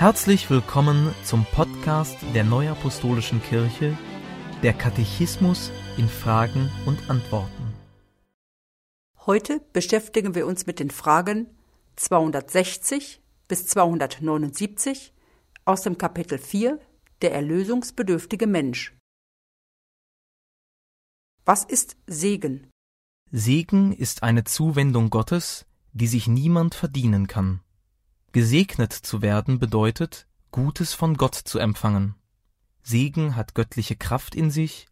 Herzlich willkommen zum Podcast der Neuapostolischen Kirche, der Katechismus in Fragen und Antworten. Heute beschäftigen wir uns mit den Fragen 260 bis 279 aus dem Kapitel 4 Der erlösungsbedürftige Mensch. Was ist Segen? Segen ist eine Zuwendung Gottes, die sich niemand verdienen kann. Gesegnet zu werden bedeutet, Gutes von Gott zu empfangen. Segen hat göttliche Kraft in sich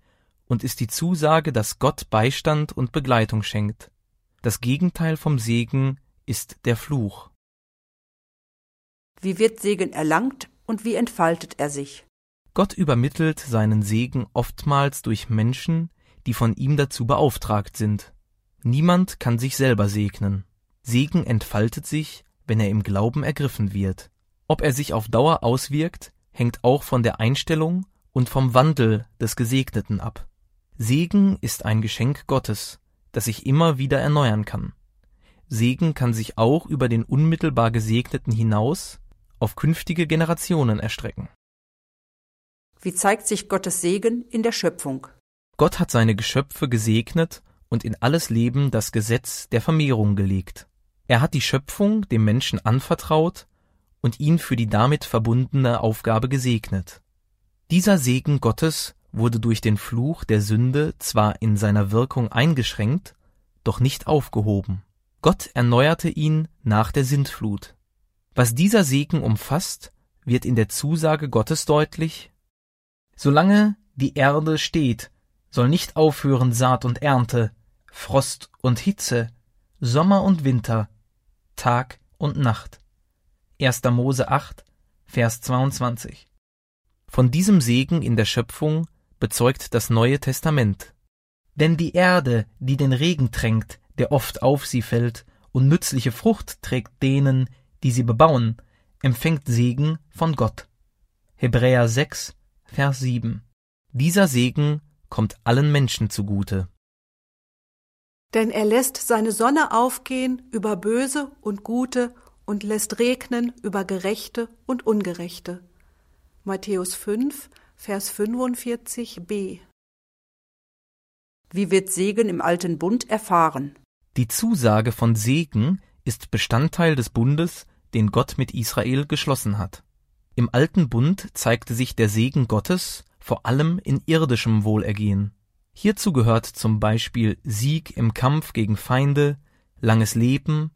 und ist die Zusage, dass Gott Beistand und Begleitung schenkt. Das Gegenteil vom Segen ist der Fluch. Wie wird Segen erlangt und wie entfaltet er sich? Gott übermittelt seinen Segen oftmals durch Menschen, die von ihm dazu beauftragt sind. Niemand kann sich selber segnen. Segen entfaltet sich, wenn er im Glauben ergriffen wird. Ob er sich auf Dauer auswirkt, hängt auch von der Einstellung und vom Wandel des Gesegneten ab. Segen ist ein Geschenk Gottes, das sich immer wieder erneuern kann. Segen kann sich auch über den unmittelbar Gesegneten hinaus auf künftige Generationen erstrecken. Wie zeigt sich Gottes Segen in der Schöpfung? Gott hat seine Geschöpfe gesegnet und in alles Leben das Gesetz der Vermehrung gelegt. Er hat die Schöpfung dem Menschen anvertraut und ihn für die damit verbundene Aufgabe gesegnet. Dieser Segen Gottes wurde durch den Fluch der Sünde zwar in seiner Wirkung eingeschränkt, doch nicht aufgehoben. Gott erneuerte ihn nach der Sintflut. Was dieser Segen umfasst, wird in der Zusage Gottes deutlich Solange die Erde steht, soll nicht aufhören Saat und Ernte, Frost und Hitze, Sommer und Winter, Tag und Nacht. 1. Mose 8, Vers 22. Von diesem Segen in der Schöpfung bezeugt das Neue Testament. Denn die Erde, die den Regen tränkt, der oft auf sie fällt, und nützliche Frucht trägt denen, die sie bebauen, empfängt Segen von Gott. Hebräer 6, Vers 7. Dieser Segen kommt allen Menschen zugute. Denn er lässt seine Sonne aufgehen über Böse und Gute und lässt regnen über Gerechte und Ungerechte. Matthäus 5, Vers 45b. Wie wird Segen im alten Bund erfahren? Die Zusage von Segen ist Bestandteil des Bundes, den Gott mit Israel geschlossen hat. Im alten Bund zeigte sich der Segen Gottes vor allem in irdischem Wohlergehen. Hierzu gehört zum Beispiel Sieg im Kampf gegen Feinde, langes Leben,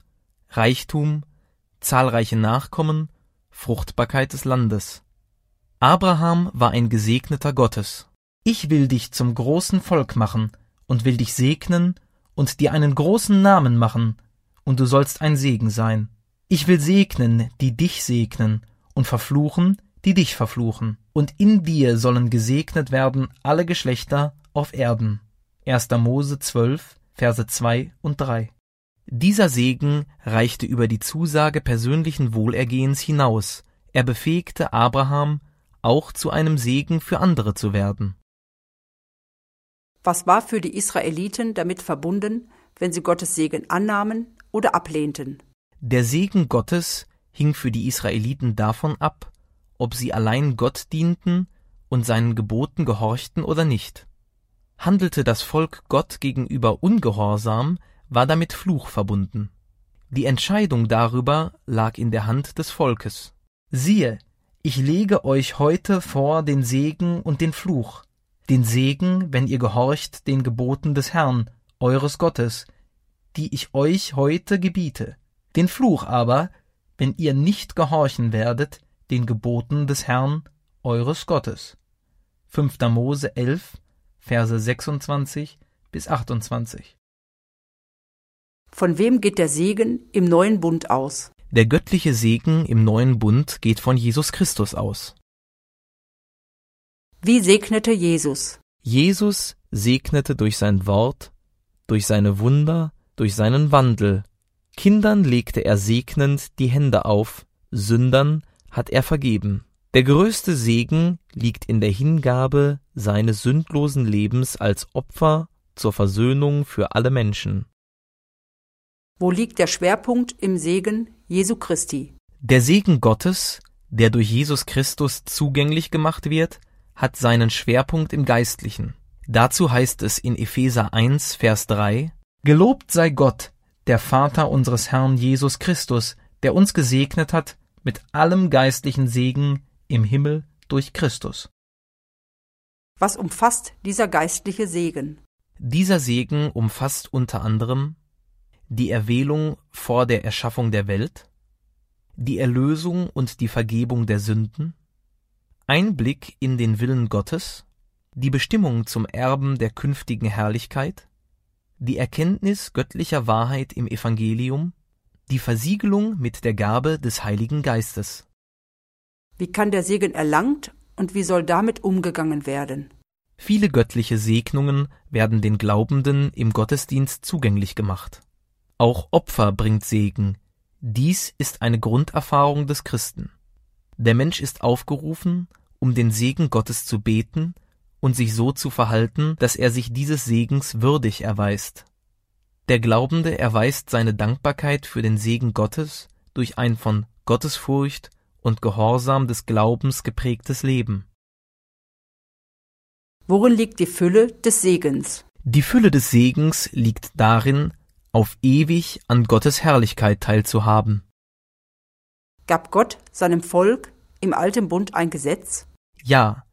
Reichtum, zahlreiche Nachkommen, Fruchtbarkeit des Landes. Abraham war ein Gesegneter Gottes. Ich will dich zum großen Volk machen und will dich segnen und dir einen großen Namen machen, und du sollst ein Segen sein. Ich will segnen, die dich segnen, und verfluchen, die dich verfluchen. Und in dir sollen gesegnet werden alle Geschlechter auf Erden. 1. Mose 12, Verse 2 und 3. Dieser Segen reichte über die Zusage persönlichen Wohlergehens hinaus. Er befähigte Abraham, auch zu einem Segen für andere zu werden. Was war für die Israeliten damit verbunden, wenn sie Gottes Segen annahmen oder ablehnten? Der Segen Gottes hing für die Israeliten davon ab, ob sie allein Gott dienten und seinen Geboten gehorchten oder nicht. Handelte das Volk Gott gegenüber ungehorsam, war damit Fluch verbunden. Die Entscheidung darüber lag in der Hand des Volkes. Siehe, ich lege euch heute vor den Segen und den Fluch, den Segen, wenn ihr gehorcht den Geboten des Herrn, eures Gottes, die ich euch heute gebiete, den Fluch aber, wenn ihr nicht gehorchen werdet den Geboten des Herrn, eures Gottes. 5. Mose 11, Verse 26 bis 28. Von wem geht der Segen im neuen Bund aus? Der göttliche Segen im neuen Bund geht von Jesus Christus aus. Wie segnete Jesus? Jesus segnete durch sein Wort, durch seine Wunder, durch seinen Wandel. Kindern legte er segnend die Hände auf, Sündern hat er vergeben. Der größte Segen liegt in der Hingabe seines sündlosen Lebens als Opfer zur Versöhnung für alle Menschen. Wo liegt der Schwerpunkt im Segen Jesu Christi? Der Segen Gottes, der durch Jesus Christus zugänglich gemacht wird, hat seinen Schwerpunkt im Geistlichen. Dazu heißt es in Epheser 1, Vers 3, Gelobt sei Gott, der Vater unseres Herrn Jesus Christus, der uns gesegnet hat mit allem geistlichen Segen im Himmel durch Christus. Was umfasst dieser geistliche Segen? Dieser Segen umfasst unter anderem die Erwählung vor der Erschaffung der Welt, die Erlösung und die Vergebung der Sünden, Einblick in den Willen Gottes, die Bestimmung zum Erben der künftigen Herrlichkeit, die Erkenntnis göttlicher Wahrheit im Evangelium, die Versiegelung mit der Gabe des Heiligen Geistes. Wie kann der Segen erlangt und wie soll damit umgegangen werden? Viele göttliche Segnungen werden den Glaubenden im Gottesdienst zugänglich gemacht. Auch Opfer bringt Segen. Dies ist eine Grunderfahrung des Christen. Der Mensch ist aufgerufen, um den Segen Gottes zu beten und sich so zu verhalten, dass er sich dieses Segens würdig erweist. Der Glaubende erweist seine Dankbarkeit für den Segen Gottes durch ein von Gottesfurcht und Gehorsam des Glaubens geprägtes Leben. Worin liegt die Fülle des Segens? Die Fülle des Segens liegt darin, auf ewig an Gottes Herrlichkeit teilzuhaben. Gab Gott seinem Volk im alten Bund ein Gesetz? Ja,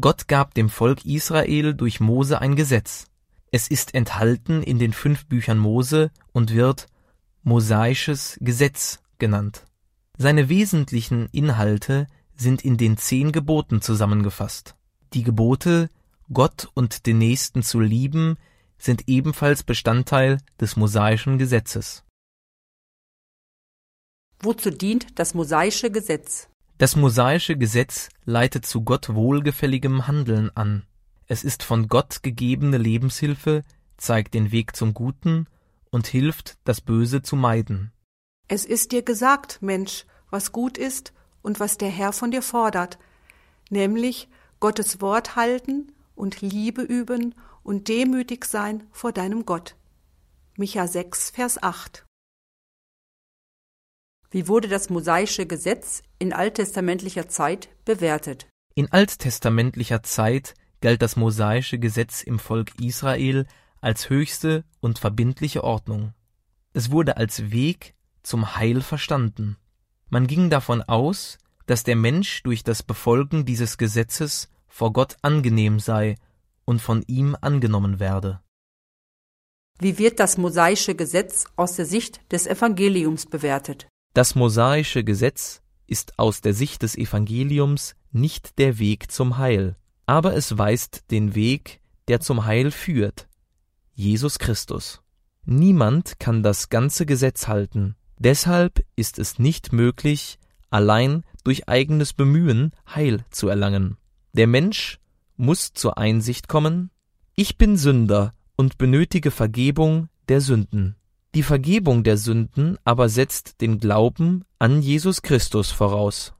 Gott gab dem Volk Israel durch Mose ein Gesetz. Es ist enthalten in den fünf Büchern Mose und wird mosaisches Gesetz genannt. Seine wesentlichen Inhalte sind in den zehn Geboten zusammengefasst. Die Gebote, Gott und den Nächsten zu lieben, sind ebenfalls Bestandteil des mosaischen Gesetzes. Wozu dient das mosaische Gesetz? Das mosaische Gesetz leitet zu Gott wohlgefälligem Handeln an. Es ist von Gott gegebene Lebenshilfe, zeigt den Weg zum Guten und hilft, das Böse zu meiden. Es ist dir gesagt, Mensch, was gut ist und was der Herr von dir fordert, nämlich Gottes Wort halten und Liebe üben und demütig sein vor deinem Gott. Micha 6, Vers 8. Wie wurde das mosaische Gesetz in alttestamentlicher Zeit bewertet? In alttestamentlicher Zeit galt das mosaische Gesetz im Volk Israel als höchste und verbindliche Ordnung. Es wurde als Weg zum Heil verstanden. Man ging davon aus, dass der Mensch durch das Befolgen dieses Gesetzes vor Gott angenehm sei und von ihm angenommen werde. Wie wird das mosaische Gesetz aus der Sicht des Evangeliums bewertet? Das mosaische Gesetz ist aus der Sicht des Evangeliums nicht der Weg zum Heil, aber es weist den Weg, der zum Heil führt, Jesus Christus. Niemand kann das ganze Gesetz halten, deshalb ist es nicht möglich, allein durch eigenes Bemühen Heil zu erlangen. Der Mensch muss zur Einsicht kommen, ich bin Sünder und benötige Vergebung der Sünden. Die Vergebung der Sünden aber setzt den Glauben an Jesus Christus voraus.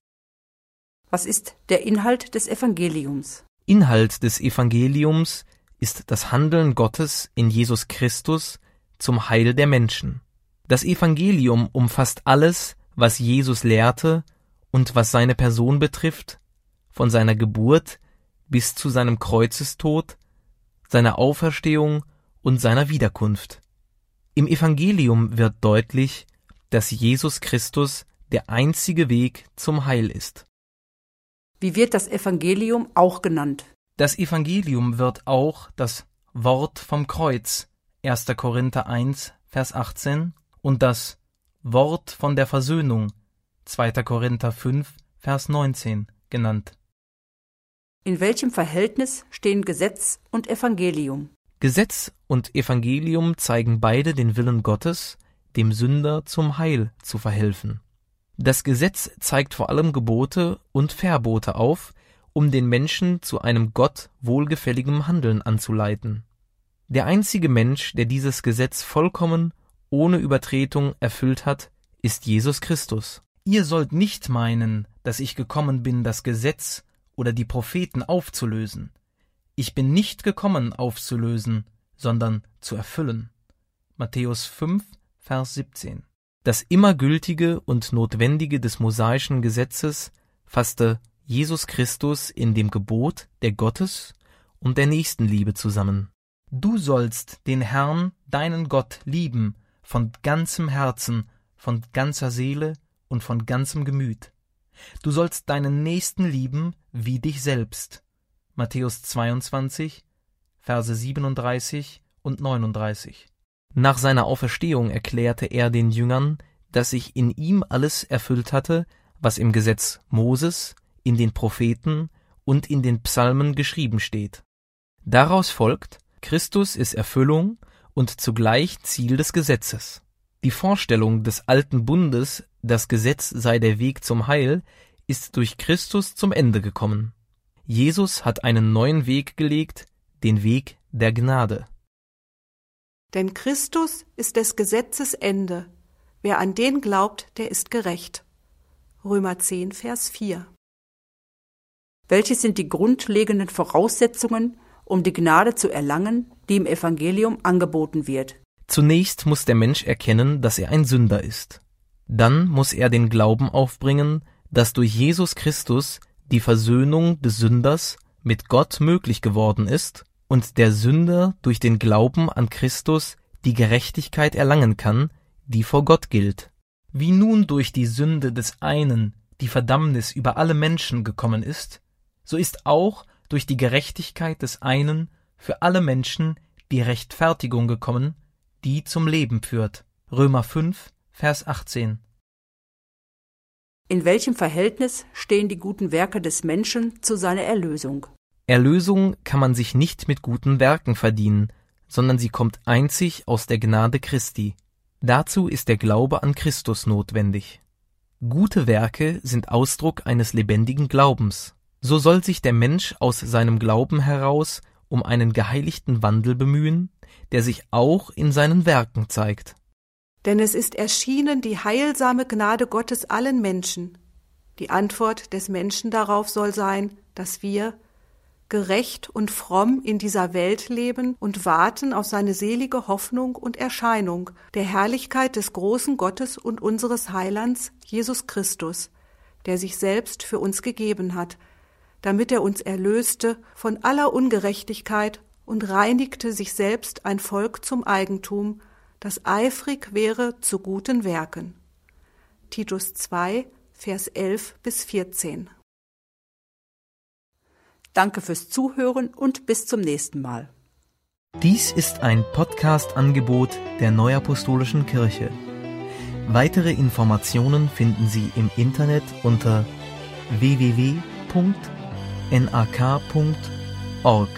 Was ist der Inhalt des Evangeliums? Inhalt des Evangeliums ist das Handeln Gottes in Jesus Christus zum Heil der Menschen. Das Evangelium umfasst alles, was Jesus lehrte und was seine Person betrifft, von seiner Geburt bis zu seinem Kreuzestod, seiner Auferstehung und seiner Wiederkunft. Im Evangelium wird deutlich, dass Jesus Christus der einzige Weg zum Heil ist. Wie wird das Evangelium auch genannt? Das Evangelium wird auch das Wort vom Kreuz 1. Korinther 1, Vers 18 und das Wort von der Versöhnung 2. Korinther 5, Vers 19 genannt. In welchem Verhältnis stehen Gesetz und Evangelium? Gesetz und Evangelium zeigen beide den Willen Gottes, dem Sünder zum Heil zu verhelfen. Das Gesetz zeigt vor allem Gebote und Verbote auf, um den Menschen zu einem Gott wohlgefälligem Handeln anzuleiten. Der einzige Mensch, der dieses Gesetz vollkommen ohne Übertretung erfüllt hat, ist Jesus Christus. Ihr sollt nicht meinen, dass ich gekommen bin, das Gesetz oder die Propheten aufzulösen. Ich bin nicht gekommen aufzulösen, sondern zu erfüllen. Matthäus 5, Vers 17. Das immer gültige und notwendige des mosaischen Gesetzes fasste Jesus Christus in dem Gebot der Gottes und der Nächstenliebe zusammen. Du sollst den Herrn, deinen Gott, lieben von ganzem Herzen, von ganzer Seele und von ganzem Gemüt. Du sollst deinen Nächsten lieben wie dich selbst. Matthäus 22, Verse 37 und 39. Nach seiner Auferstehung erklärte er den Jüngern, dass sich in ihm alles erfüllt hatte, was im Gesetz Moses, in den Propheten und in den Psalmen geschrieben steht. Daraus folgt, Christus ist Erfüllung und zugleich Ziel des Gesetzes. Die Vorstellung des alten Bundes, das Gesetz sei der Weg zum Heil, ist durch Christus zum Ende gekommen. Jesus hat einen neuen Weg gelegt, den Weg der Gnade. Denn Christus ist des Gesetzes Ende. Wer an den glaubt, der ist gerecht. Römer 10, Vers 4. Welche sind die grundlegenden Voraussetzungen, um die Gnade zu erlangen, die im Evangelium angeboten wird? Zunächst muss der Mensch erkennen, dass er ein Sünder ist. Dann muss er den Glauben aufbringen, dass durch Jesus Christus die Versöhnung des Sünders mit Gott möglich geworden ist und der Sünder durch den Glauben an Christus die Gerechtigkeit erlangen kann, die vor Gott gilt. Wie nun durch die Sünde des einen die Verdammnis über alle Menschen gekommen ist, so ist auch durch die Gerechtigkeit des einen für alle Menschen die Rechtfertigung gekommen, die zum Leben führt. Römer 5, Vers 18. In welchem Verhältnis stehen die guten Werke des Menschen zu seiner Erlösung? Erlösung kann man sich nicht mit guten Werken verdienen, sondern sie kommt einzig aus der Gnade Christi. Dazu ist der Glaube an Christus notwendig. Gute Werke sind Ausdruck eines lebendigen Glaubens. So soll sich der Mensch aus seinem Glauben heraus um einen geheiligten Wandel bemühen, der sich auch in seinen Werken zeigt. Denn es ist erschienen die heilsame Gnade Gottes allen Menschen. Die Antwort des Menschen darauf soll sein, dass wir, gerecht und fromm in dieser Welt leben und warten auf seine selige Hoffnung und Erscheinung der Herrlichkeit des großen Gottes und unseres Heilands, Jesus Christus, der sich selbst für uns gegeben hat, damit er uns erlöste von aller Ungerechtigkeit und reinigte sich selbst ein Volk zum Eigentum, das eifrig wäre zu guten Werken. Titus 2, Vers 11 bis 14. Danke fürs Zuhören und bis zum nächsten Mal. Dies ist ein Podcast-Angebot der Neuapostolischen Kirche. Weitere Informationen finden Sie im Internet unter www.nak.org.